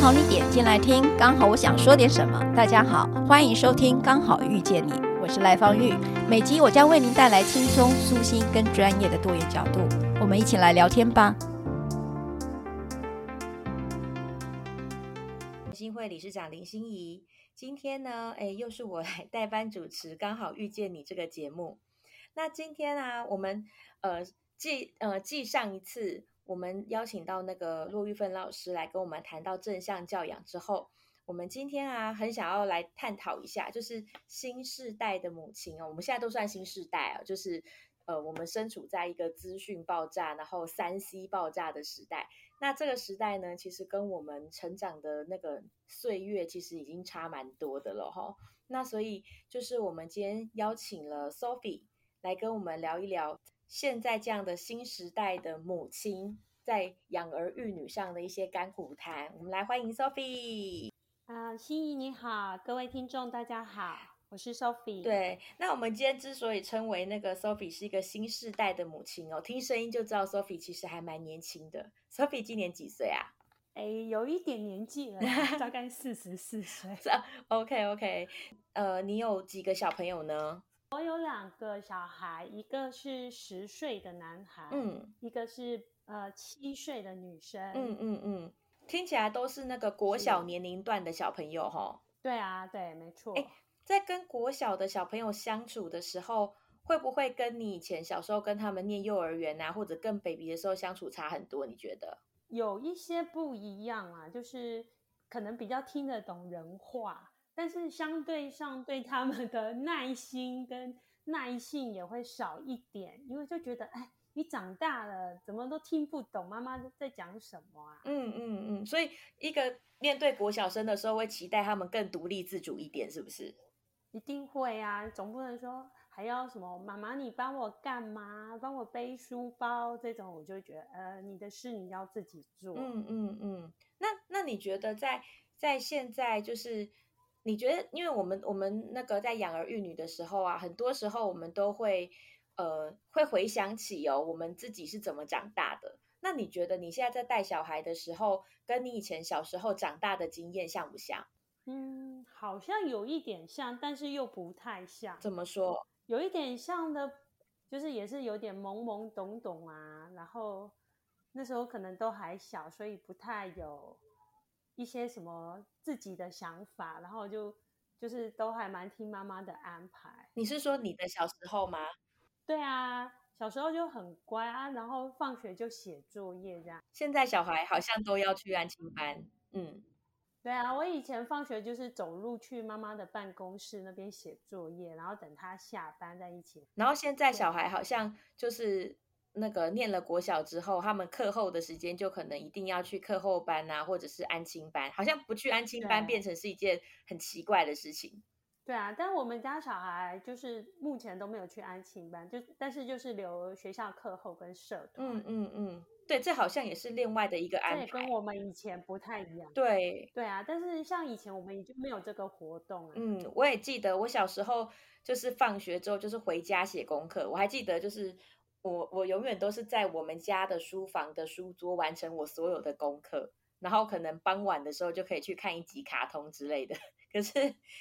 刚好你点进来听，刚好我想说点什么。大家好，欢迎收听《刚好遇见你》，我是赖芳玉。每集我将为您带来轻松、舒心跟专业的多元角度，我们一起来聊天吧。新会理事长林心怡。今天呢，哎，又是我来代班主持，刚好遇见你这个节目。那今天啊，我们呃继呃继上一次我们邀请到那个骆玉芬老师来跟我们谈到正向教养之后，我们今天啊很想要来探讨一下，就是新世代的母亲哦，我们现在都算新世代啊，就是。呃，我们身处在一个资讯爆炸，然后三 C 爆炸的时代。那这个时代呢，其实跟我们成长的那个岁月，其实已经差蛮多的了哈。那所以，就是我们今天邀请了 Sophie 来跟我们聊一聊，现在这样的新时代的母亲在养儿育女上的一些甘苦谈。我们来欢迎 Sophie。啊，心怡你好，各位听众大家好。我是 Sophie。对，那我们今天之所以称为那个 Sophie 是一个新世代的母亲哦，听声音就知道 Sophie 其实还蛮年轻的。Sophie 今年几岁啊？哎，有一点年纪了，大概四十四岁。OK OK，呃，你有几个小朋友呢？我有两个小孩，一个是十岁的男孩，嗯，一个是呃七岁的女生，嗯嗯嗯，听起来都是那个国小年龄段的小朋友哈。对啊，对，没错。哎在跟国小的小朋友相处的时候，会不会跟你以前小时候跟他们念幼儿园啊，或者跟 baby 的时候相处差很多？你觉得？有一些不一样啊，就是可能比较听得懂人话，但是相对上对他们的耐心跟耐性也会少一点，因为就觉得，哎，你长大了，怎么都听不懂妈妈在讲什么啊？嗯嗯嗯，所以一个面对国小生的时候，会期待他们更独立自主一点，是不是？一定会啊，总不能说还要什么妈妈你帮我干嘛，帮我背书包这种，我就会觉得呃，你的事你要自己做。嗯嗯嗯。那那你觉得在在现在就是你觉得，因为我们我们那个在养儿育女的时候啊，很多时候我们都会呃会回想起哦，我们自己是怎么长大的。那你觉得你现在在带小孩的时候，跟你以前小时候长大的经验像不像？嗯，好像有一点像，但是又不太像。怎么说？有一点像的，就是也是有点懵懵懂懂啊。然后那时候可能都还小，所以不太有一些什么自己的想法。然后就就是都还蛮听妈妈的安排。你是说你的小时候吗？对啊，小时候就很乖啊，然后放学就写作业这样。现在小孩好像都要去安亲班，嗯。对啊，我以前放学就是走路去妈妈的办公室那边写作业，然后等她下班在一起。然后现在小孩好像就是那个念了国小之后，他们课后的时间就可能一定要去课后班啊，或者是安亲班，好像不去安亲班变成是一件很奇怪的事情。对啊，但我们家小孩就是目前都没有去安亲班，就但是就是留学校课后跟社团。嗯嗯嗯。对，这好像也是另外的一个安排，这也跟我们以前不太一样。对，对啊，但是像以前我们已经没有这个活动了。嗯，我也记得我小时候就是放学之后就是回家写功课，我还记得就是我我永远都是在我们家的书房的书桌完成我所有的功课，然后可能傍晚的时候就可以去看一集卡通之类的。可是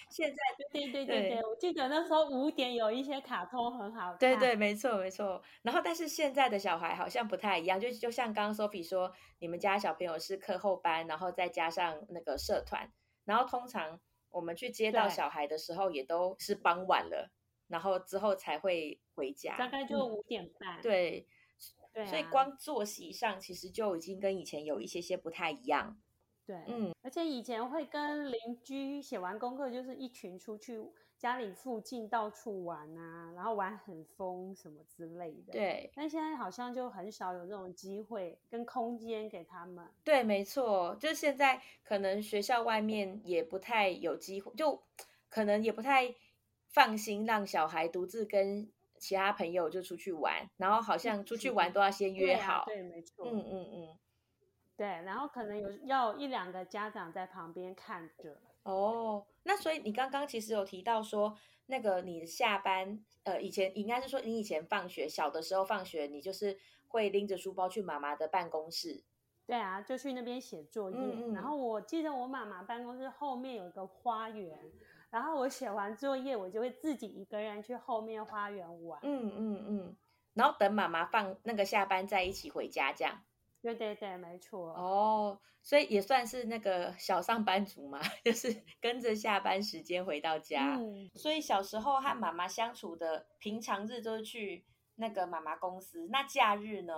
现在，对对对对，对，我记得那时候五点有一些卡通很好看。对对，没错没错。然后，但是现在的小孩好像不太一样，就就像刚刚 Sophie 说，你们家小朋友是课后班，然后再加上那个社团，然后通常我们去接到小孩的时候，也都是傍晚了，然后之后才会回家，大概就五点半。嗯、对，对、啊，所以光作息上其实就已经跟以前有一些些不太一样。对，嗯，而且以前会跟邻居写完功课，就是一群出去家里附近到处玩啊，然后玩很疯什么之类的。对，但现在好像就很少有这种机会跟空间给他们。对，没错，就现在可能学校外面也不太有机会，就可能也不太放心让小孩独自跟其他朋友就出去玩，然后好像出去玩都要先约好。对，啊、对，没错。嗯嗯嗯。对，然后可能有要一两个家长在旁边看着。哦，那所以你刚刚其实有提到说，那个你下班，呃，以前应该是说你以前放学，小的时候放学，你就是会拎着书包去妈妈的办公室。对啊，就去那边写作业。嗯嗯。然后我记得我妈妈办公室后面有一个花园，然后我写完作业，我就会自己一个人去后面花园玩。嗯嗯嗯。然后等妈妈放那个下班再一起回家，这样。对对对，没错。哦，所以也算是那个小上班族嘛，就是跟着下班时间回到家。嗯，所以小时候和妈妈相处的平常日都是去那个妈妈公司，那假日呢？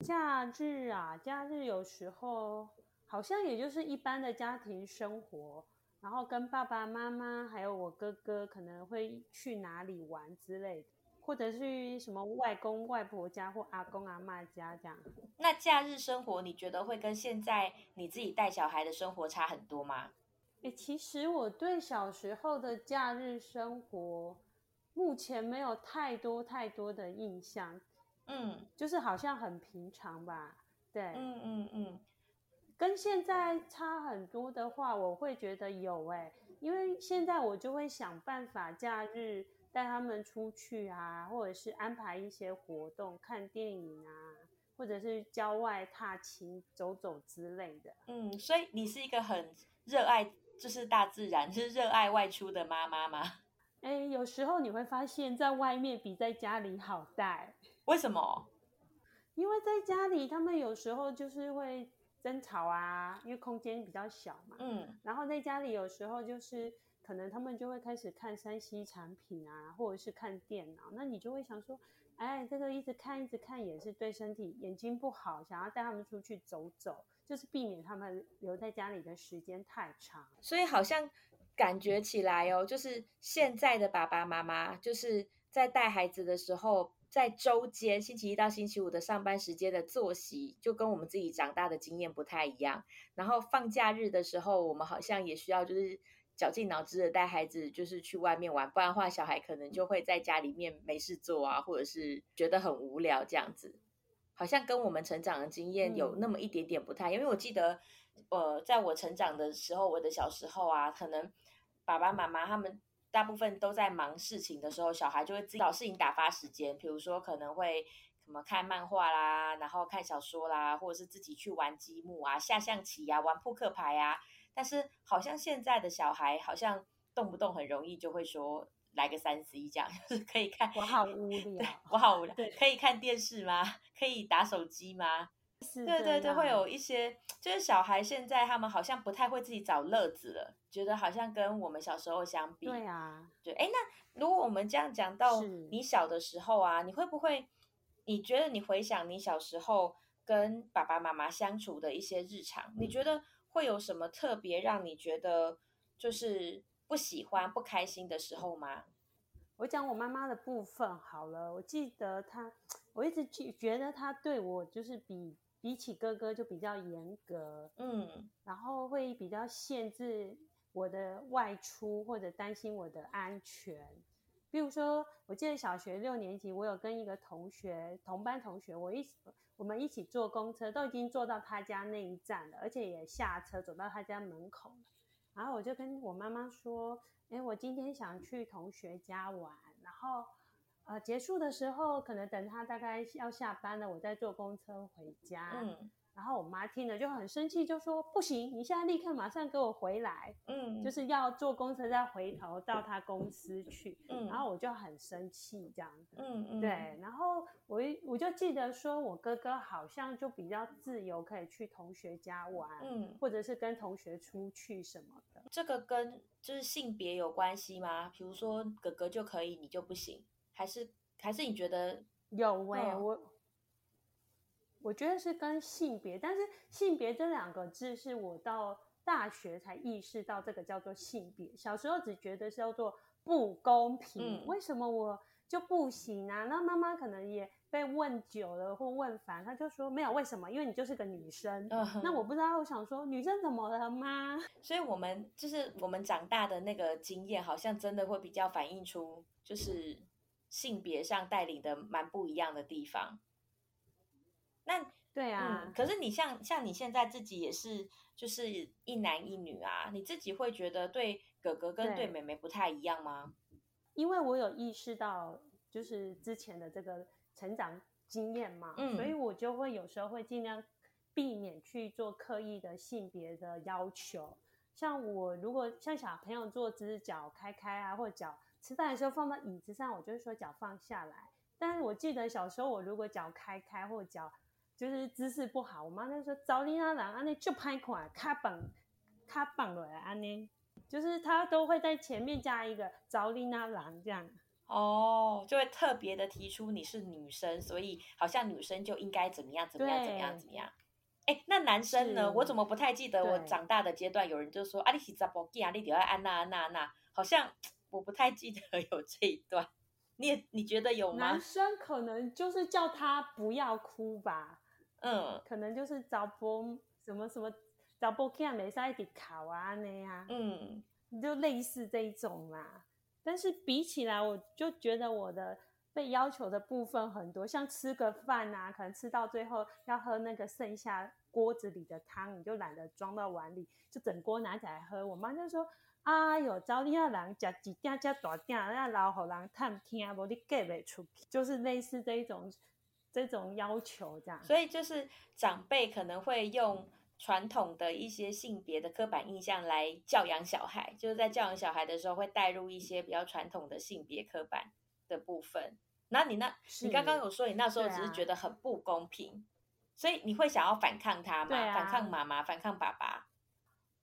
假日啊，假日有时候好像也就是一般的家庭生活，然后跟爸爸妈妈还有我哥哥可能会去哪里玩之类的。或者是什么外公外婆家或阿公阿妈家这样。那假日生活你觉得会跟现在你自己带小孩的生活差很多吗？欸，其实我对小时候的假日生活目前没有太多太多的印象。嗯，就是好像很平常吧。对，嗯嗯嗯。跟现在差很多的话，我会觉得有欸，因为现在我就会想办法假日。带他们出去啊，或者是安排一些活动，看电影啊，或者是郊外踏青、走走之类的。嗯，所以你是一个很热爱就是大自然，就是热爱外出的妈妈吗？哎，有时候你会发现在外面比在家里好带。为什么？因为在家里他们有时候就是会争吵啊，因为空间比较小嘛。嗯，然后在家里有时候就是。可能他们就会开始看三 C 产品啊，或者是看电脑，那你就会想说，哎，这个一直看一直看也是对身体眼睛不好，想要带他们出去走走，就是避免他们留在家里的时间太长。所以好像感觉起来哦，就是现在的爸爸妈妈就是在带孩子的时候，在周间星期一到星期五的上班时间的作息，就跟我们自己长大的经验不太一样。然后放假日的时候，我们好像也需要就是。绞尽脑汁的带孩子，就是去外面玩，不然的话，小孩可能就会在家里面没事做啊，或者是觉得很无聊这样子，好像跟我们成长的经验有那么一点点不太。因为我记得，呃，在我成长的时候，我的小时候啊，可能爸爸妈妈他们大部分都在忙事情的时候，小孩就会自己找事情打发时间，比如说可能会什么看漫画啦，然后看小说啦，或者是自己去玩积木啊、下象棋啊、玩扑克牌啊。但是好像现在的小孩好像动不动很容易就会说来个三 C 这样，就是可以看。我好无聊，我好无聊。对，可以看电视吗？可以打手机吗？是，对对对，会有一些，就是小孩现在他们好像不太会自己找乐子了，觉得好像跟我们小时候相比。对啊，对，哎，那如果我们这样讲到你小的时候啊，你会不会？你觉得你回想你小时候跟爸爸妈妈相处的一些日常，你觉得？会有什么特别让你觉得就是不喜欢、不开心的时候吗？我讲我妈妈的部分好了。我记得她，我一直觉得她对我就是比比起哥哥就比较严格，嗯，然后会比较限制我的外出或者担心我的安全。比如说，我记得小学六年级，我有跟一个同学同班同学，我一起。我们一起坐公车，都已经坐到他家那一站了，而且也下车走到他家门口了。然后我就跟我妈妈说：“哎，我今天想去同学家玩，然后呃结束的时候，可能等他大概要下班了，我再坐公车回家。”嗯。然后我妈听了就很生气，就说：“不行，你现在立刻马上给我回来，嗯，就是要坐公车再回头到他公司去。”嗯，然后我就很生气这样子，嗯嗯，对。然后我我就记得说，我哥哥好像就比较自由，可以去同学家玩，嗯，或者是跟同学出去什么的。这个跟就是性别有关系吗？比如说哥哥就可以，你就不行，还是还是你觉得有哎、欸哦、我。我觉得是跟性别，但是性别这两个字是我到大学才意识到这个叫做性别。小时候只觉得是叫做不公平，嗯、为什么我就不行啊？那妈妈可能也被问久了或问烦，她就说没有为什么，因为你就是个女生。嗯、那我不知道，我想说女生怎么了吗？所以我们就是我们长大的那个经验，好像真的会比较反映出就是性别上带领的蛮不一样的地方。那对啊、嗯，可是你像像你现在自己也是就是一男一女啊，你自己会觉得对哥哥跟对妹妹不太一样吗？因为我有意识到就是之前的这个成长经验嘛，嗯，所以我就会有时候会尽量避免去做刻意的性别的要求。像我如果像小朋友坐姿脚开开啊，或者脚吃饭的时候放到椅子上，我就会说脚放下来。但是我记得小时候我如果脚开开或者脚就是姿势不好，我妈就说：“找你那郎，安尼就拍款，卡绑卡绑落来，安尼就是她都会在前面加一个找你那郎这样。”哦，就会特别的提出你是女生，所以好像女生就应该怎么样怎么样怎么样怎么样。哎，那男生呢？我怎么不太记得我长大的阶段有人就说：“啊，你是查甫囝啊，你得要安娜安娜安那。”好像我不太记得 有这一段。你也你觉得有吗？男生可能就是叫他不要哭吧。嗯，可能就是找波什么什么找波看没在一起考啊那样，嗯，就类似这一种嘛。但是比起来，我就觉得我的被要求的部分很多，像吃个饭啊，可能吃到最后要喝那个剩下锅子里的汤，你就懒得装到碗里，就整锅拿起来喝。我妈就说：“哎呦，招你那人吃几点吃大点，那老好人探听，无你给不出去。”就是类似这一种。这种要求，这样，所以就是长辈可能会用传统的一些性别的刻板印象来教养小孩，就是在教养小孩的时候会带入一些比较传统的性别刻板的部分。那你那，你刚刚有说你那时候只是觉得很不公平，啊、所以你会想要反抗他吗？啊、反抗妈妈，反抗爸爸？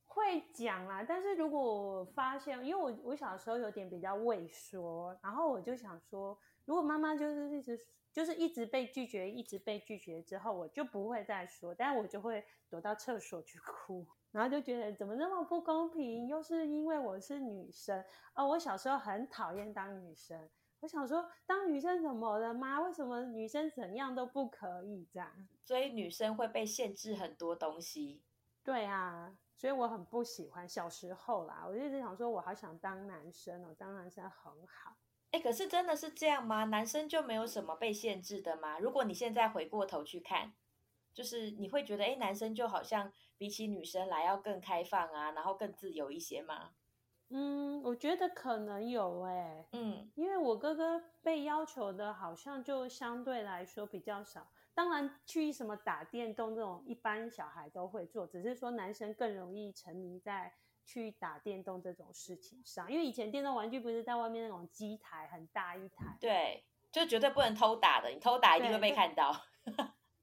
会讲啦，但是如果我发现，因为我我小时候有点比较畏缩，然后我就想说，如果妈妈就是一直。就是一直被拒绝，一直被拒绝之后，我就不会再说，但我就会躲到厕所去哭，然后就觉得怎么那么不公平，又是因为我是女生。哦，我小时候很讨厌当女生，我想说当女生怎么了吗？为什么女生怎样都不可以这样？所以女生会被限制很多东西。对啊，所以我很不喜欢小时候啦，我就一直想说，我好想当男生哦，当男生很好。哎，可是真的是这样吗？男生就没有什么被限制的吗？如果你现在回过头去看，就是你会觉得，哎，男生就好像比起女生来要更开放啊，然后更自由一些吗？嗯，我觉得可能有哎，嗯，因为我哥哥被要求的好像就相对来说比较少。当然，去什么打电动这种，一般小孩都会做，只是说男生更容易沉迷在。去打电动这种事情上，因为以前电动玩具不是在外面那种机台很大一台，对，就绝对不能偷打的，你偷打一定会被看到。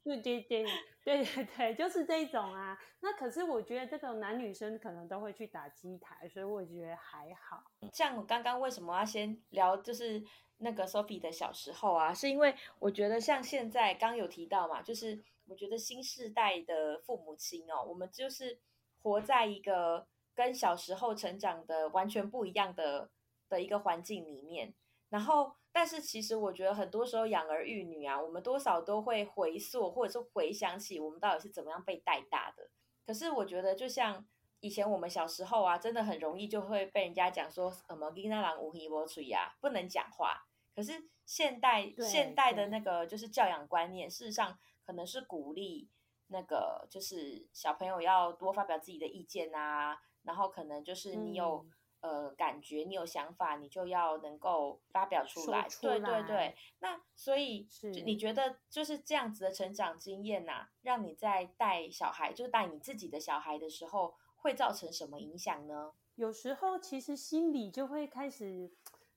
对对对 对对对，就是这种啊。那可是我觉得这种男女生可能都会去打机台，所以我觉得还好。像我刚刚为什么要先聊就是那个 Sophie 的小时候啊，是因为我觉得像现在刚有提到嘛，就是我觉得新世代的父母亲哦，我们就是活在一个。跟小时候成长的完全不一样的的一个环境里面，然后，但是其实我觉得很多时候养儿育女啊，我们多少都会回溯或者是回想起我们到底是怎么样被带大的。可是我觉得，就像以前我们小时候啊，真的很容易就会被人家讲说什么“囡仔人有耳无嘴啊”，不能讲话。可是现代现代的那个就是教养观念，事实上可能是鼓励那个就是小朋友要多发表自己的意见啊。然后可能就是你有、嗯、呃感觉，你有想法，你就要能够发表出来。出来对对对。那所以是你觉得就是这样子的成长经验呐、啊，让你在带小孩，就带你自己的小孩的时候，会造成什么影响呢？有时候其实心里就会开始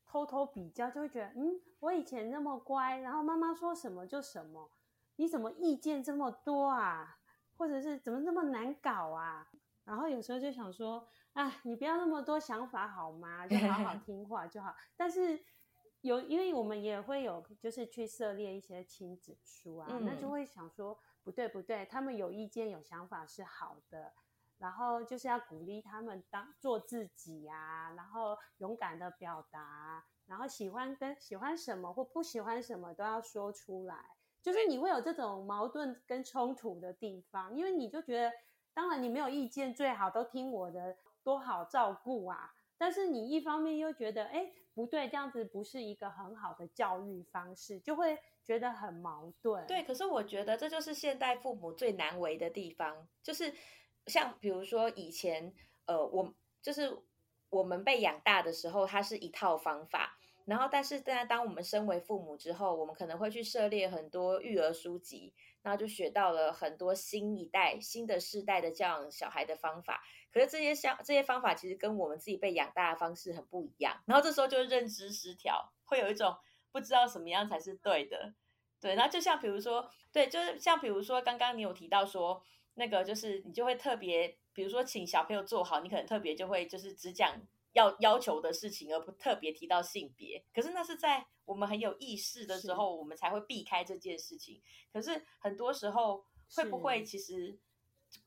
偷偷比较，就会觉得嗯，我以前那么乖，然后妈妈说什么就什么，你怎么意见这么多啊？或者是怎么那么难搞啊？然后有时候就想说，哎，你不要那么多想法好吗？就好好 听话就好。但是有，因为我们也会有，就是去涉猎一些亲子书啊，嗯、那就会想说，不对不对，他们有意见有想法是好的，然后就是要鼓励他们当做自己啊，然后勇敢的表达，然后喜欢跟喜欢什么或不喜欢什么都要说出来。就是你会有这种矛盾跟冲突的地方，因为你就觉得，当然你没有意见，最好都听我的，多好照顾啊！但是你一方面又觉得，哎，不对，这样子不是一个很好的教育方式，就会觉得很矛盾。对，可是我觉得这就是现代父母最难为的地方，就是。像比如说以前，呃，我就是我们被养大的时候，它是一套方法。然后，但是现在当我们身为父母之后，我们可能会去涉猎很多育儿书籍，然后就学到了很多新一代、新的世代的教养小孩的方法。可是这些像这些方法，其实跟我们自己被养大的方式很不一样。然后这时候就认知失调，会有一种不知道什么样才是对的。对，然后就像比如说，对，就是像比如说刚刚你有提到说。那个就是你就会特别，比如说请小朋友坐好，你可能特别就会就是只讲要要求的事情，而不特别提到性别。可是那是在我们很有意识的时候，我们才会避开这件事情。可是很多时候会不会其实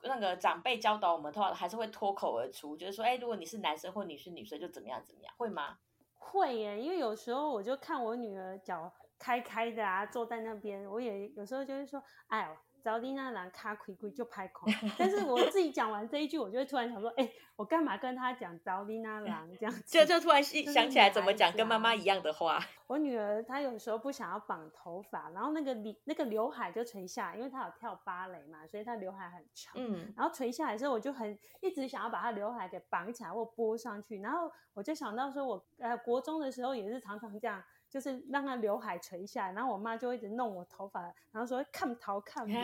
那个长辈教导我们的话，还是会脱口而出，就是说，哎，如果你是男生或你是女生，就怎么样怎么样，会吗？会耶，因为有时候我就看我女儿脚开开的啊，坐在那边，我也有时候就会说，哎呦。找你那人卡亏亏就拍空，但是我自己讲完这一句，我就会突然想说，哎、欸，我干嘛跟他讲找你那人这样子？就就突然想起来怎么讲跟妈妈一样的话。我女儿她有时候不想要绑头发，然后那个留那个刘海就垂下来，因为她有跳芭蕾嘛，所以她刘海很长。嗯，然后垂下来的时候，我就很一直想要把她刘海给绑起来或拨上去，然后我就想到说我，我呃国中的时候也是常常这样。就是让他刘海垂下来，然后我妈就一直弄我头发，然后说看头看不。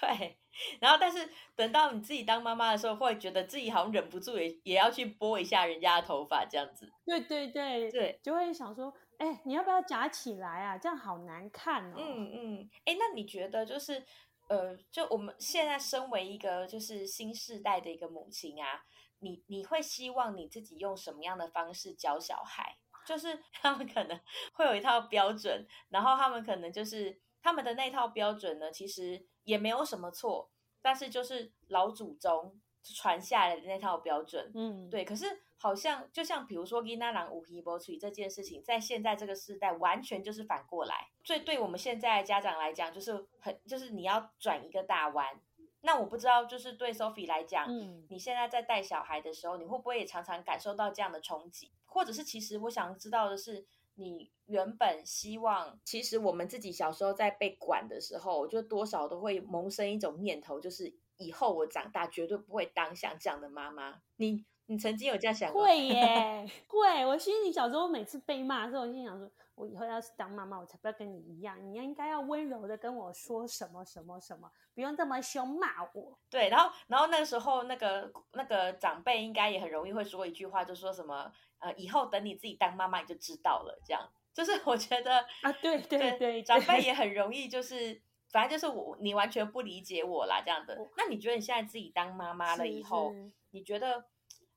对，然后但是等到你自己当妈妈的时候，会觉得自己好像忍不住也也要去拨一下人家的头发，这样子。对对对对，就会想说，哎，你要不要夹起来啊？这样好难看哦。嗯嗯，哎，那你觉得就是呃，就我们现在身为一个就是新世代的一个母亲啊，你你会希望你自己用什么样的方式教小孩？就是 他们可能会有一套标准，然后他们可能就是他们的那套标准呢，其实也没有什么错，但是就是老祖宗传下来的那套标准，嗯，对。可是好像就像比如说囡仔人有耳无喙这件事情，在现在这个时代完全就是反过来，所以对我们现在的家长来讲，就是很就是你要转一个大弯。那我不知道，就是对 Sophie 来讲，嗯，你现在在带小孩的时候，你会不会也常常感受到这样的冲击？或者是其实我想知道的是，你原本希望，其实我们自己小时候在被管的时候，我觉得多少都会萌生一种念头，就是以后我长大绝对不会当像这样的妈妈。你你曾经有这样想过？会耶，会。我心里小时候每次被骂的时候，我心想说。我以后要是当妈妈，我才不要跟你一样。你应该要温柔的跟我说什么什么什么，不用这么凶骂我。对，然后然后那个时候那个那个长辈应该也很容易会说一句话，就说什么呃，以后等你自己当妈妈你就知道了。这样就是我觉得啊，对对对，对，长辈也很容易就是，反正就是我你完全不理解我啦这样的。那你觉得你现在自己当妈妈了以后，你觉得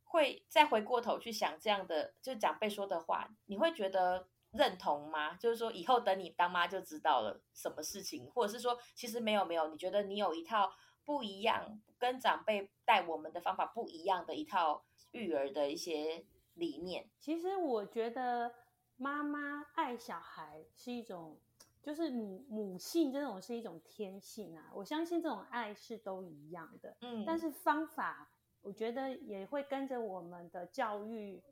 会再回过头去想这样的，就是长辈说的话，你会觉得？认同吗？就是说，以后等你当妈就知道了什么事情，或者是说，其实没有没有，你觉得你有一套不一样，跟长辈带我们的方法不一样的一套育儿的一些理念。其实我觉得妈妈爱小孩是一种，就是母母性这种是一种天性啊。我相信这种爱是都一样的，嗯，但是方法我觉得也会跟着我们的教育。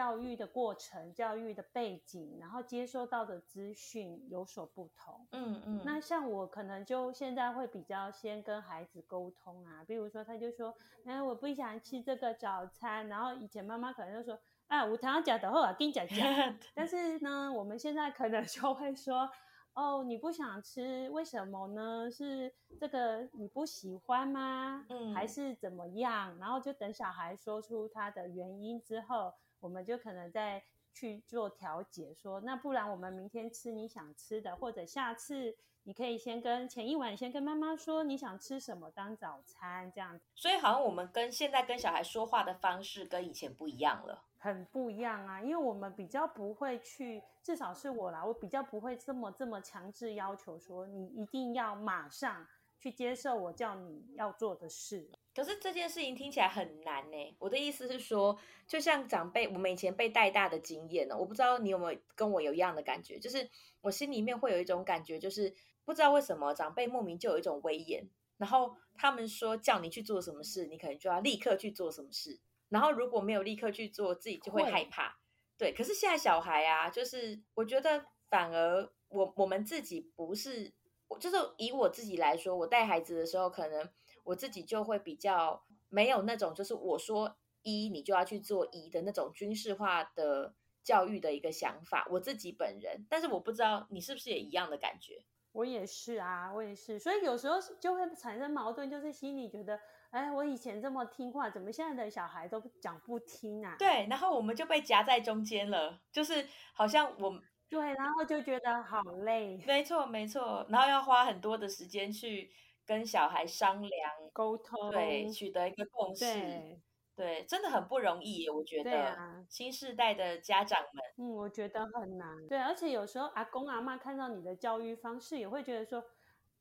教育的过程、教育的背景，然后接收到的资讯有所不同。嗯嗯。那像我可能就现在会比较先跟孩子沟通啊，比如说他就说：“哎，我不想吃这个早餐。”然后以前妈妈可能就说：“啊，我常常讲的话，跟你讲讲。”但是呢，我们现在可能就会说：“哦，你不想吃，为什么呢？是这个你不喜欢吗？嗯，还是怎么样？”然后就等小孩说出他的原因之后。我们就可能在去做调解，说那不然我们明天吃你想吃的，或者下次你可以先跟前一晚先跟妈妈说你想吃什么当早餐这样子。所以好像我们跟现在跟小孩说话的方式跟以前不一样了，很不一样啊，因为我们比较不会去，至少是我啦，我比较不会这么这么强制要求说你一定要马上去接受我叫你要做的事。可是这件事情听起来很难呢。我的意思是说，就像长辈，我们以前被带大的经验呢，我不知道你有没有跟我有一样的感觉，就是我心里面会有一种感觉，就是不知道为什么长辈莫名就有一种威严，然后他们说叫你去做什么事，你可能就要立刻去做什么事，然后如果没有立刻去做，自己就会害怕。对，可是现在小孩啊，就是我觉得反而我我们自己不是，就是以我自己来说，我带孩子的时候可能。我自己就会比较没有那种，就是我说一，你就要去做一的那种军事化的教育的一个想法。我自己本人，但是我不知道你是不是也一样的感觉。我也是啊，我也是，所以有时候就会产生矛盾，就是心里觉得，哎，我以前这么听话，怎么现在的小孩都讲不听啊？对，然后我们就被夹在中间了，就是好像我对，然后就觉得好累。没错，没错，然后要花很多的时间去。跟小孩商量沟通，对，取得一个共识，对，对，真的很不容易，我觉得。对啊，新世代的家长们，嗯，我觉得很难。对，而且有时候阿公阿妈看到你的教育方式，也会觉得说，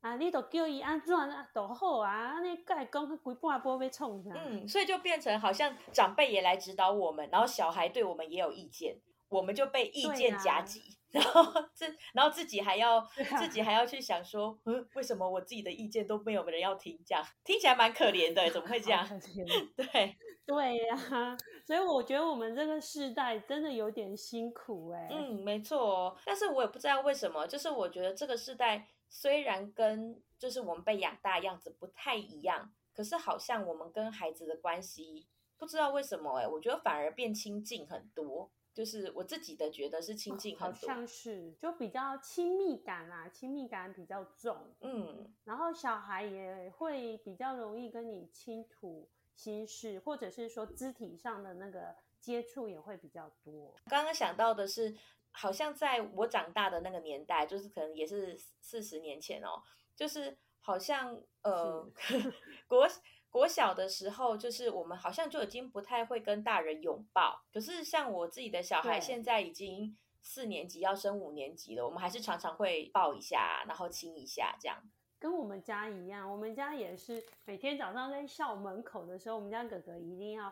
啊，你都叫伊安怎啊，都好啊，你该讲规半波被冲上。嗯，所以就变成好像长辈也来指导我们，然后小孩对我们也有意见，我们就被意见夹击。然后自，然后自己还要、啊、自己还要去想说，嗯，为什么我自己的意见都没有人要听？这样听起来蛮可怜的，怎么会这样？对对呀、啊，所以我觉得我们这个世代真的有点辛苦哎。嗯，没错。但是我也不知道为什么，就是我觉得这个世代虽然跟就是我们被养大样子不太一样，可是好像我们跟孩子的关系不知道为什么哎，我觉得反而变亲近很多。就是我自己的觉得是亲近很多，好像是就比较亲密感啦，亲密感比较重，嗯，然后小孩也会比较容易跟你倾吐心事，或者是说肢体上的那个接触也会比较多。刚刚想到的是，好像在我长大的那个年代，就是可能也是四十年前哦，就是好像呃 国。国小的时候，就是我们好像就已经不太会跟大人拥抱。可是像我自己的小孩，现在已经四年级要升五年级了，我们还是常常会抱一下，然后亲一下，这样。跟我们家一样，我们家也是每天早上在校门口的时候，我们家哥哥一定要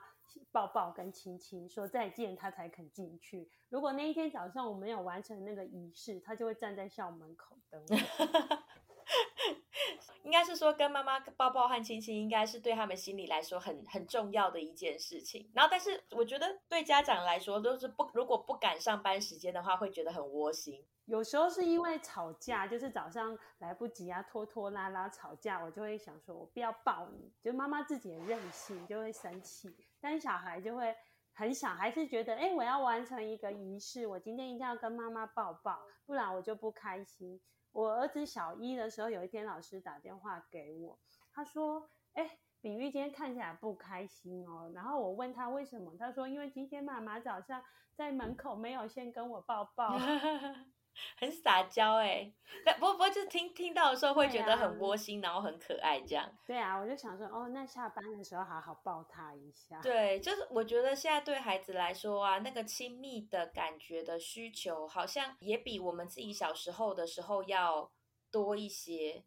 抱抱跟亲亲，说再见，他才肯进去。如果那一天早上我没有完成那个仪式，他就会站在校门口等我。应该是说跟妈妈抱抱和亲亲，应该是对他们心里来说很很重要的一件事情。然后，但是我觉得对家长来说，都是不如果不赶上班时间的话，会觉得很窝心。有时候是因为吵架，就是早上来不及啊，拖拖拉拉吵架，我就会想说，我不要抱你。就妈妈自己的任性，就会生气，但小孩就会很想，还是觉得，哎，我要完成一个仪式，我今天一定要跟妈妈抱抱，不然我就不开心。我儿子小一的时候，有一天老师打电话给我，他说：“哎，比喻今天看起来不开心哦。”然后我问他为什么，他说：“因为今天妈妈早上在门口没有先跟我抱抱。”很撒娇哎，但不不，就是听听到的时候会觉得很窝心，啊，然后很可爱这样。对啊，我就想说，哦，那下班的时候好好抱他一下。对，就是我觉得现在对孩子来说啊，那个亲密的感觉的需求，好像也比我们自己小时候的时候要多一些。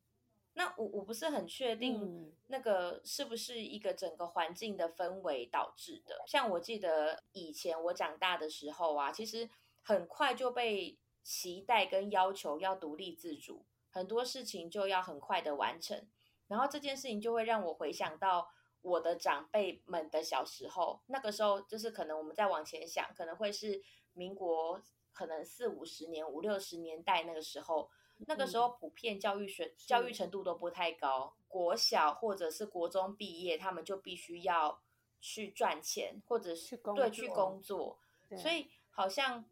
那我我不是很确定，那个是不是一个整个环境的氛围导致的？嗯。像我记得以前我长大的时候啊，其实很快就被。期待跟要求要独立自主，很多事情就要很快的完成，然后这件事情就会让我回想到我的长辈们的小时候，那个时候就是可能我们再往前想，可能会是民国可能四五十年、五六十年代那个时候，那个时候普遍教育学教育程度都不太高，国小或者是国中毕业，他们就必须要去赚钱，或者是对去工作，所以好像。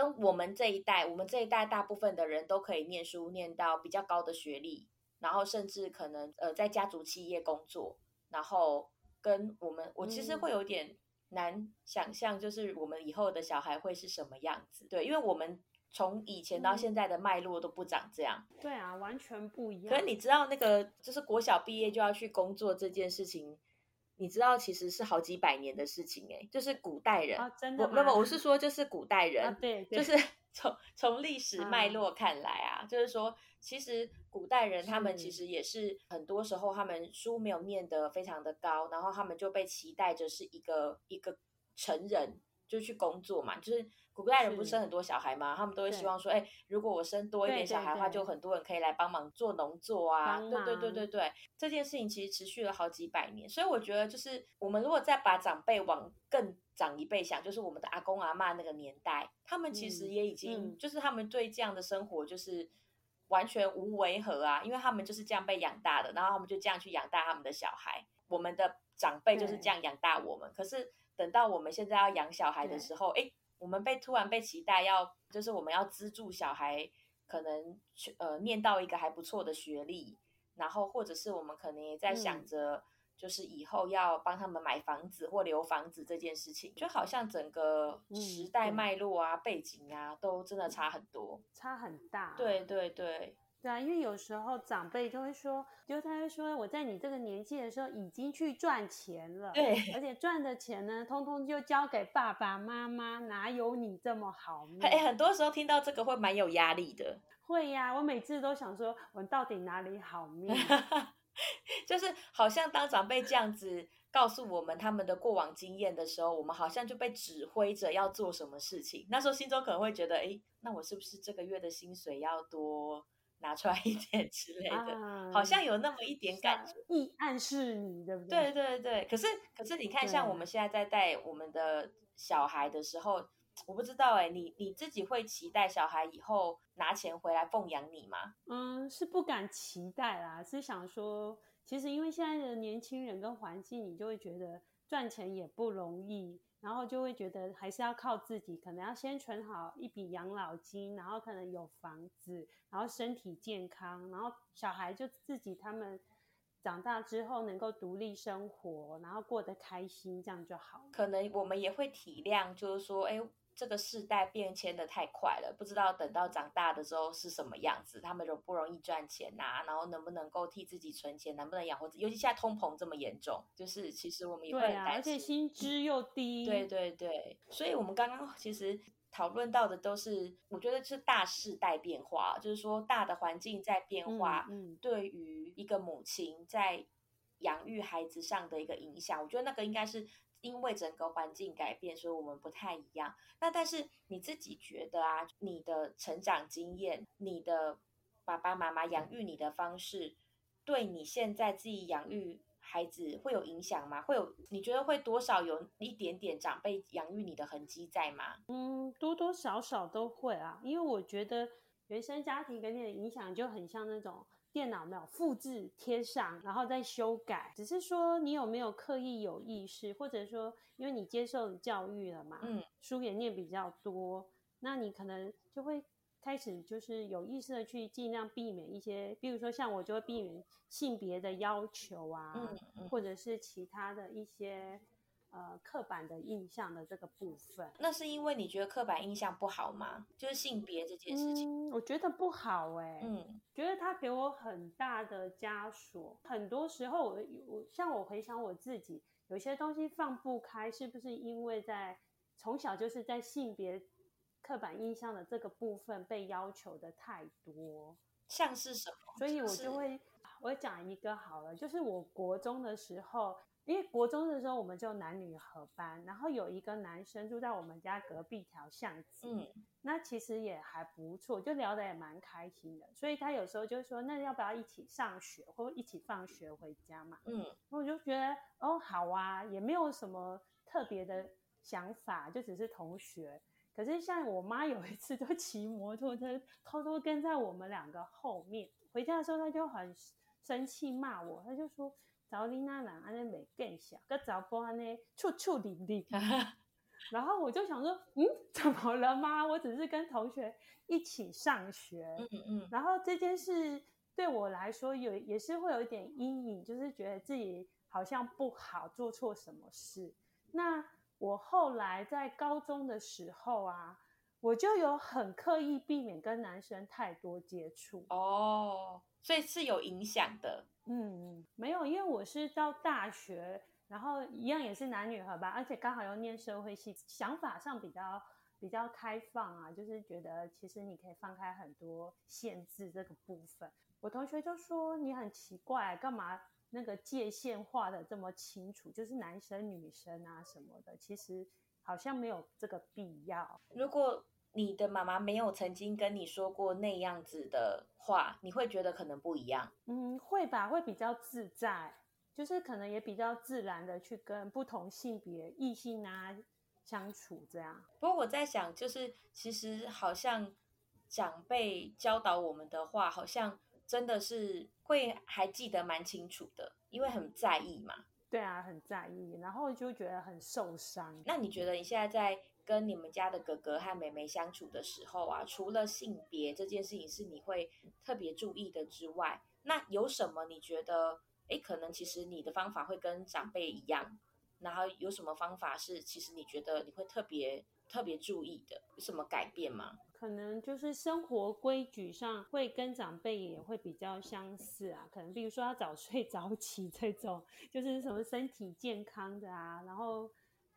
跟我们这一代，我们这一代大部分的人都可以念书，念到比较高的学历，然后甚至可能呃在家族企业工作，然后跟我们，我其实会有点难想象，就是我们以后的小孩会是什么样子。对，因为我们从以前到现在的脉络都不长这样。对啊，完全不一样。可是你知道那个就是国小毕业就要去工作这件事情，你知道其实是好几百年的事情哎，就是古代人，啊、真的我没有，我是说就是古代？人，啊、对，对，就是。从从历史脉络看来啊，啊就是说其实古代人他们其实也是很多时候他们书没有念得非常的高，然后他们就被期待着是一个一个成人就去工作嘛，就是。古代人不是生很多小孩吗？他们都会希望说，哎，如果我生多一点小孩的话，就很多人可以来帮忙做农作啊。对对对对对，这件事情其实持续了好几百年，所以我觉得就是我们如果再把长辈往更长一辈想，就是我们的阿公阿嬷那个年代，他们其实也已经、嗯、就是他们对这样的生活就是完全无违和啊，因为他们就是这样被养大的，然后他们就这样去养大他们的小孩。我们的长辈就是这样养大我们，可是等到我们现在要养小孩的时候，哎。我们被突然被期待要，就是我们要资助小孩，可能去呃念到一个还不错的学历，然后或者是我们可能也在想着，就是以后要帮他们买房子或留房子这件事情，就好像整个时代脉络啊、背景啊，都真的差很多，差很大。对对对。对啊，因为有时候长辈就会说，就他会说，我在你这个年纪的时候已经去赚钱了，对，而且赚的钱呢，通通就交给爸爸妈妈，哪有你这么好命？哎，很多时候听到这个会蛮有压力的。会呀，我每次都想说，我到底哪里好命？就是好像当长辈这样子告诉我们他们的过往经验的时候，我们好像就被指挥着要做什么事情。那时候心中可能会觉得，哎，那我是不是这个月的薪水要多？拿出来一点之类的，啊、好像有那么一点感觉，意暗示你，对不对？对对对。可是可是，你看，像我们现在在带我们的小孩的时候，我不知道哎，你你自己会期待小孩以后拿钱回来奉养你吗？嗯，是不敢期待啦，是想说，其实因为现在的年轻人跟环境，你就会觉得赚钱也不容易。然后就会觉得还是要靠自己，可能要先存好一笔养老金，然后可能有房子，然后身体健康，然后小孩就自己他们长大之后能够独立生活，然后过得开心，这样就好。可能我们也会体谅，就是说，哎。这个世代变迁的太快了，不知道等到长大的时候是什么样子。他们容不容易赚钱呐、啊？然后能不能够替自己存钱？能不能养活自己？尤其现在通膨这么严重，就是其实我们也会很担心。对啊，而且薪资又低。对对对，所以我们刚刚其实讨论到的都是，我觉得是大世代变化，就是说大的环境在变化，嗯嗯、对于一个母亲在养育孩子上的一个影响，我觉得那个应该是。因为整个环境改变，所以我们不太一样。那但是你自己觉得啊，你的成长经验，你的爸爸妈妈养育你的方式，对你现在自己养育孩子会有影响吗？会有？你觉得会多少有一点点长辈养育你的痕迹在吗？嗯，多多少少都会啊，因为我觉得原生家庭给你的影响就很像那种。电脑没有复制贴上，然后再修改，只是说你有没有刻意有意识，或者说因为你接受教育了嘛，嗯，书也念比较多，那你可能就会开始就是有意识的去尽量避免一些，比如说像我就会避免性别的要求啊，嗯嗯，或者是其他的一些。呃，刻板的印象的这个部分，那是因为你觉得刻板印象不好吗？就是性别这件事情，嗯、我觉得不好哎、欸，嗯，觉得他给我很大的枷锁。很多时候我，我我像我回想我自己，有些东西放不开，是不是因为在从小就是在性别刻板印象的这个部分被要求的太多？像是什么？所以我就会，我讲一个好了，就是我国中的时候。因为国中的时候，我们就男女合班，然后有一个男生住在我们家隔壁条巷子，嗯，那其实也还不错，就聊得也蛮开心的。所以他有时候就说，那要不要一起上学，或一起放学回家嘛？嗯，我就觉得哦，好啊，也没有什么特别的想法，就只是同学。可是像我妈有一次就骑摩托车偷偷跟在我们两个后面，回家的时候她就很生气骂我，她就说。找你那人安尼没更小，个找波安尼处处伶俐。然后我就想说，嗯，怎么了吗？我只是跟同学一起上学。嗯嗯。然后这件事对我来说有也是会有一点阴影，就是觉得自己好像不好，做错什么事。那我后来在高中的时候啊，我就有很刻意避免跟男生太多接触。哦，所以是有影响的。嗯，没有，因为我是到大学然后一样也是男女合吧，而且刚好又念社会系，想法上比较比较开放啊，就是觉得其实你可以放开很多限制这个部分。我同学就说你很奇怪，干嘛那个界限画的这么清楚，就是男生女生啊什么的，其实好像没有这个必要。如果你的妈妈没有曾经跟你说过那样子的话，你会觉得可能不一样。嗯，会吧，会比较自在，就是可能也比较自然的去跟不同性别异性啊相处这样。不过我在想，就是其实好像长辈教导我们的话，好像真的是会还记得蛮清楚的，因为很在意嘛。对啊，很在意，然后就觉得很受伤。那你觉得你现在在跟你们家的哥哥和妹妹相处的时候啊，除了性别这件事情是你会特别注意的之外，那有什么你觉得，诶，可能其实你的方法会跟长辈一样，然后有什么方法是其实你觉得你会特别特别注意的，有什么改变吗？可能就是生活规矩上会跟长辈也会比较相似啊，可能比如说要早睡早起这种，就是什么身体健康的啊，然后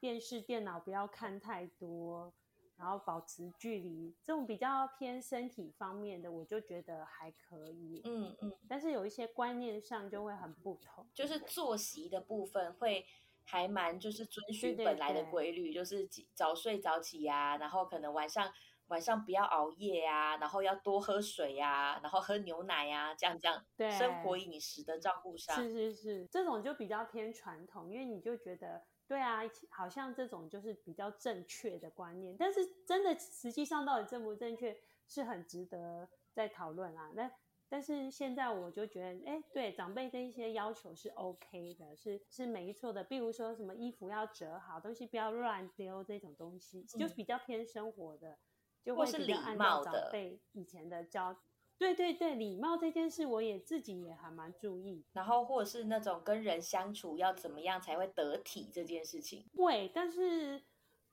电视电脑不要看太多，然后保持距离，这种比较偏身体方面的，我就觉得还可以。嗯嗯，但是有一些观念上就会很不同，就是作息的部分会还蛮就是遵循本来的规律，对对对，就是早睡早起呀，然后可能晚上。晚上不要熬夜啊，然后要多喝水呀、啊，然后喝牛奶呀、啊，这样这样，对生活饮食的照顾上，是是是，这种就比较偏传统，因为你就觉得，对啊，好像这种就是比较正确的观念，但是真的实际上到底正不正确，是很值得再讨论啊。那但是现在我就觉得，哎，对长辈的一些要求是 OK 的，是是没错的。比如说什么衣服要折好，东西不要乱丢这种东西，嗯、就是比较偏生活的。就会比较按照长辈以前的教，对对对，礼貌这件事我也自己也还蛮注意。然后或者是那种跟人相处要怎么样才会得体这件事情，对，但是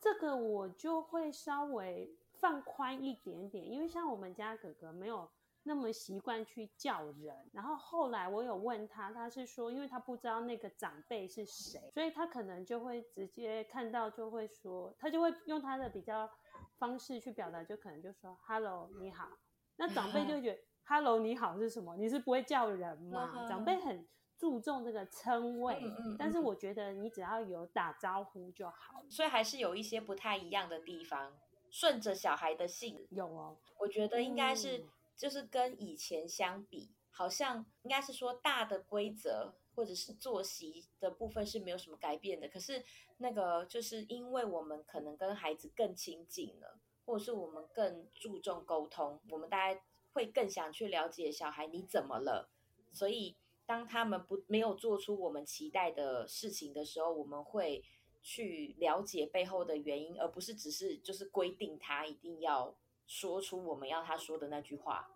这个我就会稍微放宽一点点，因为像我们家哥哥没有那么习惯去叫人。然后后来我有问他，他是说，因为他不知道那个长辈是谁，所以他可能就会直接看到就会说，他就会用他的比较。方式去表达，就可能就说 “hello，你好”。那长辈就会觉得 “hello，你好”是什么？你是不会叫人吗？长辈很注重这个称谓，但是我觉得你只要有打招呼就好。所以还是有一些不太一样的地方。顺着小孩的性有哦，我觉得应该是就是跟以前相比，好像应该是说大的规则。或者是作息的部分是没有什么改变的，可是那个就是因为我们可能跟孩子更亲近了，或者是我们更注重沟通，我们大家会更想去了解小孩你怎么了，所以当他们不没有做出我们期待的事情的时候，我们会去了解背后的原因，而不是只是就是规定他一定要说出我们要他说的那句话，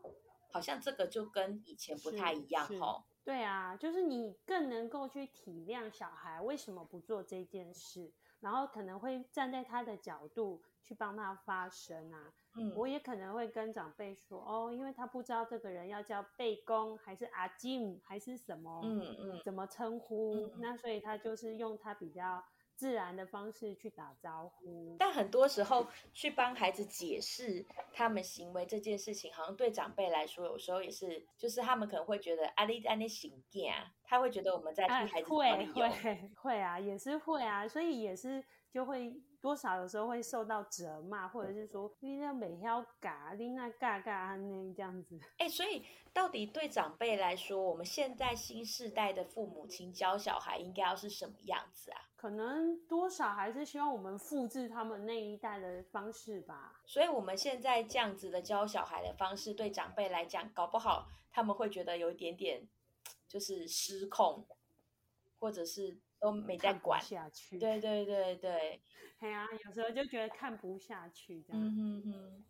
好像这个就跟以前不太一样齁。对啊，就是你更能够去体谅小孩为什么不做这件事，然后可能会站在他的角度去帮他发声啊。嗯，我也可能会跟长辈说，哦，因为他不知道这个人要叫贝公还是阿金还是什么，嗯嗯，怎么称呼，嗯，那所以他就是用他比较。自然的方式去打招呼，但很多时候去帮孩子解释他们行为这件事情，好像对长辈来说，有时候也是，就是他们可能会觉得啊，你啊你行健，他会觉得我们在替孩子会会会啊，也是会啊，所以也是就会多少有时候会受到责骂，或者是说你那每天嘎，你那嘎嘎那这样子。哎、欸，所以到底对长辈来说，我们现在新世代的父母亲教小孩应该要是什么样子啊？可能多少还是希望我们复制他们那一代的方式吧。所以我们现在这样子的教小孩的方式，对长辈来讲，搞不好他们会觉得有一点点就是失控，或者是都没在管下去。对对对对，对啊，有时候就觉得看不下去这样。嗯哼哼。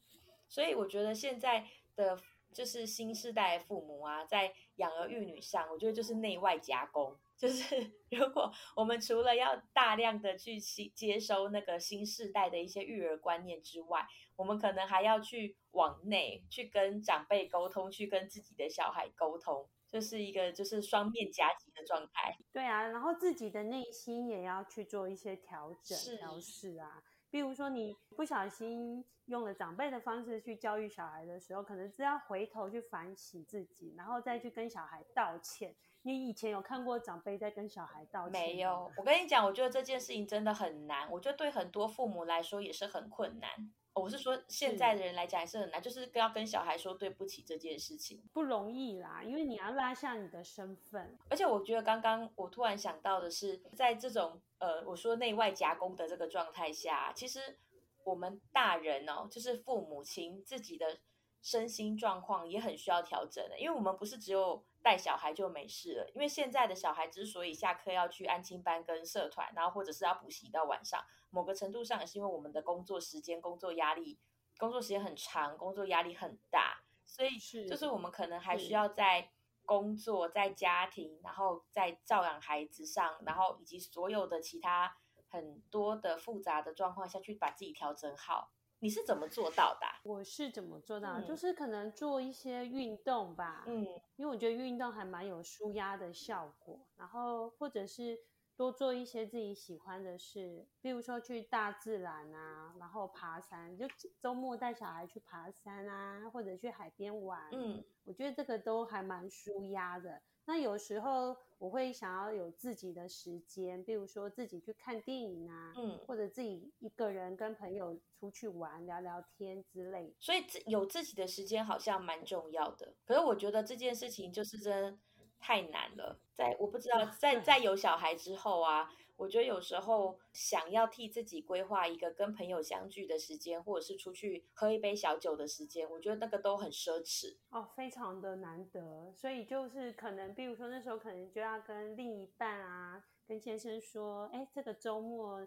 所以我觉得现在的就是新世代的父母啊，在养儿育女上，我觉得就是内外夹攻。就是如果我们除了要大量的去接收那个新世代的一些育儿观念之外，我们可能还要去往内去跟长辈沟通，去跟自己的小孩沟通。这是一个就是双面夹击的状态。对啊，然后自己的内心也要去做一些调整、调试啊。比如说，你不小心用了长辈的方式去教育小孩的时候，可能是要回头去反省自己，然后再去跟小孩道歉。你以前有看过长辈在跟小孩道歉？没有。我跟你讲，我觉得这件事情真的很难。我觉得对很多父母来说也是很困难。我是说，现在的人来讲也是很难，是就是要跟小孩说对不起这件事情不容易啦，因为你要拉下你的身份。而且我觉得刚刚我突然想到的是，在这种。呃，我说内外夹攻的这个状态下，其实我们大人哦，就是父母亲自己的身心状况也很需要调整的，因为我们不是只有带小孩就没事了。因为现在的小孩之所以下课要去安亲班跟社团，然后或者是要补习到晚上，某个程度上也是因为我们的工作时间、工作压力、工作时间很长，工作压力很大，所以就是我们可能还需要在。工作在家庭，然后在照养孩子上，然后以及所有的其他很多的复杂的状况下去把自己调整好，你是怎么做到的？我是怎么做到？嗯，就是可能做一些运动吧，嗯，因为我觉得运动还蛮有舒压的效果，然后或者是。多做一些自己喜欢的事，比如说去大自然啊，然后爬山，就周末带小孩去爬山啊，或者去海边玩。嗯，我觉得这个都还蛮舒压的。那有时候我会想要有自己的时间，比如说自己去看电影啊，嗯，或者自己一个人跟朋友出去玩，聊聊天之类。所以有自己的时间好像蛮重要的。可是我觉得这件事情就是真。太难了，在我不知道，在在有小孩之后啊，我觉得有时候想要替自己规划一个跟朋友相聚的时间，或者是出去喝一杯小酒的时间，我觉得那个都很奢侈哦，非常的难得。所以就是可能，比如说那时候可能就要跟另一半啊，跟先生说，哎，这个周末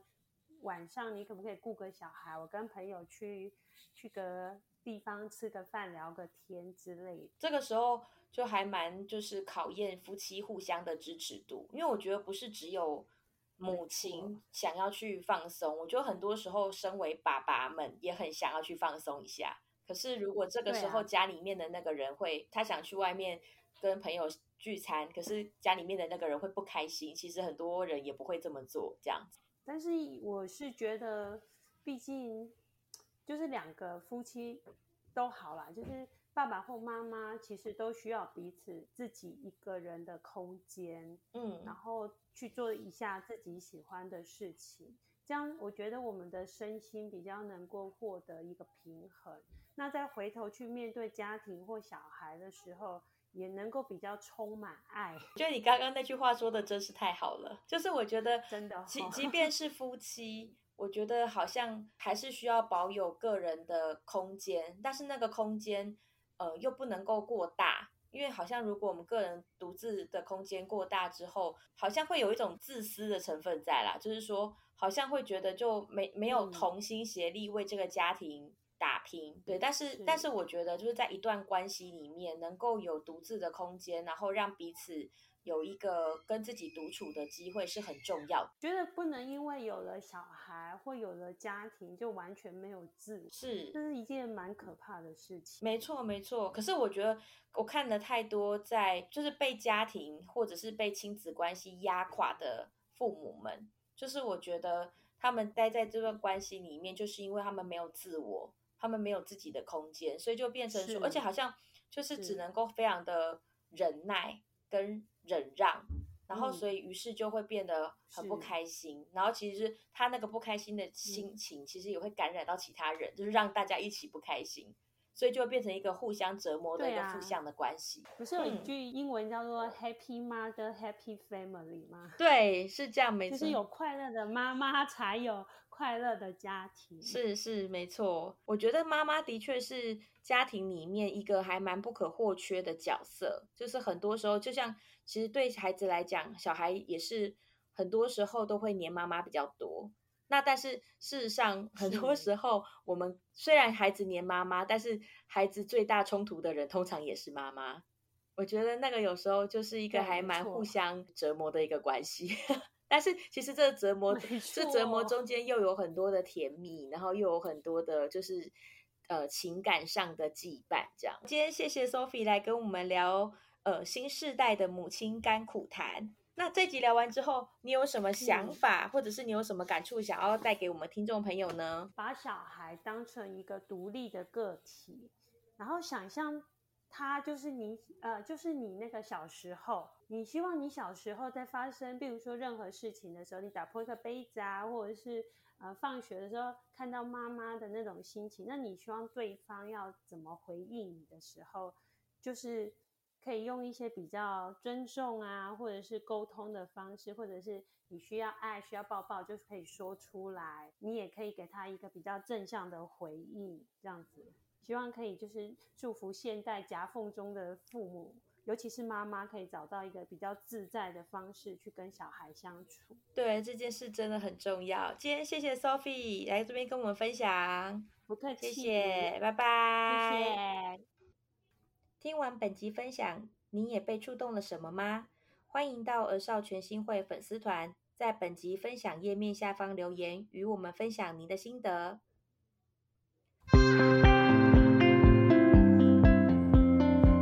晚上你可不可以雇个小孩，我跟朋友去去个地方吃个饭，聊个天之类的。这个时候。就还蛮就是考验夫妻互相的支持度，因为我觉得不是只有母亲想要去放松，我觉得很多时候身为爸爸们也很想要去放松一下。可是如果这个时候家里面的那个人会，他想去外面跟朋友聚餐，可是家里面的那个人会不开心，其实很多人也不会这么做这样子。但是我是觉得，毕竟就是两个夫妻都好啦，就是。爸爸或妈妈其实都需要彼此自己一个人的空间，嗯，然后去做一下自己喜欢的事情，这样我觉得我们的身心比较能够获得一个平衡。那再回头去面对家庭或小孩的时候，也能够比较充满爱。我觉得你刚刚那句话说的真是太好了，就是我觉得真的，即即便是夫妻，我觉得好像还是需要保有个人的空间，但是那个空间。呃，又不能够过大，因为好像如果我们个人独自的空间过大之后，好像会有一种自私的成分在啦，就是说，好像会觉得就没没有同心协力为这个家庭打拼，嗯、对。但是，是但是我觉得就是在一段关系里面，能够有独自的空间，然后让彼此。有一个跟自己独处的机会是很重要的。觉得不能因为有了小孩或有了家庭就完全没有自我，是，这是一件蛮可怕的事情。没错，没错。可是我觉得我看了太多在就是被家庭或者是被亲子关系压垮的父母们，就是我觉得他们待在这段关系里面，就是因为他们没有自我，他们没有自己的空间，所以就变成说，而且好像就是只能够非常的忍耐跟。忍让，然后所以于是就会变得很不开心，嗯、然后其实他那个不开心的心情，其实也会感染到其他人，嗯、就是让大家一起不开心，所以就会变成一个互相折磨的一个负向的关系。不是有一句英文叫做 “Happy Mother, Happy Family” 吗？对，是这样，没错。就是有快乐的妈妈才有快乐的家庭。是是没错，我觉得妈妈的确是家庭里面一个还蛮不可或缺的角色，就是很多时候就像。其实对孩子来讲，小孩也是很多时候都会黏妈妈比较多。那但是事实上，很多时候我们虽然孩子黏妈妈，但是孩子最大冲突的人通常也是妈妈。我觉得那个有时候就是一个还蛮互相折磨的一个关系。但是其实这个折磨，这折磨中间又有很多的甜蜜，然后又有很多的就是呃情感上的羁绊。这样，今天谢谢 Sophie 来跟我们聊。呃新世代的母亲甘苦谈。那这集聊完之后，你有什么想法，嗯、或者是你有什么感触，想要带给我们听众朋友呢？把小孩当成一个独立的个体，然后想象他就是你，呃，就是你那个小时候，你希望你小时候在发生，比如说任何事情的时候，你打破一个杯子啊，或者是呃放学的时候看到妈妈的那种心情，那你希望对方要怎么回应你的时候，就是。可以用一些比较尊重啊，或者是沟通的方式，或者是你需要爱、需要抱抱，就是可以说出来。你也可以给他一个比较正向的回应，这样子。希望可以就是祝福现代夹缝中的父母，尤其是妈妈，可以找到一个比较自在的方式去跟小孩相处。对，这件事真的很重要。今天谢谢 Sophie 来这边跟我们分享，不客气，谢谢，拜拜，谢谢。听完本集分享，你也被触动了什么吗？欢迎到儿少全新会粉丝团，在本集分享页面下方留言，与我们分享您的心得。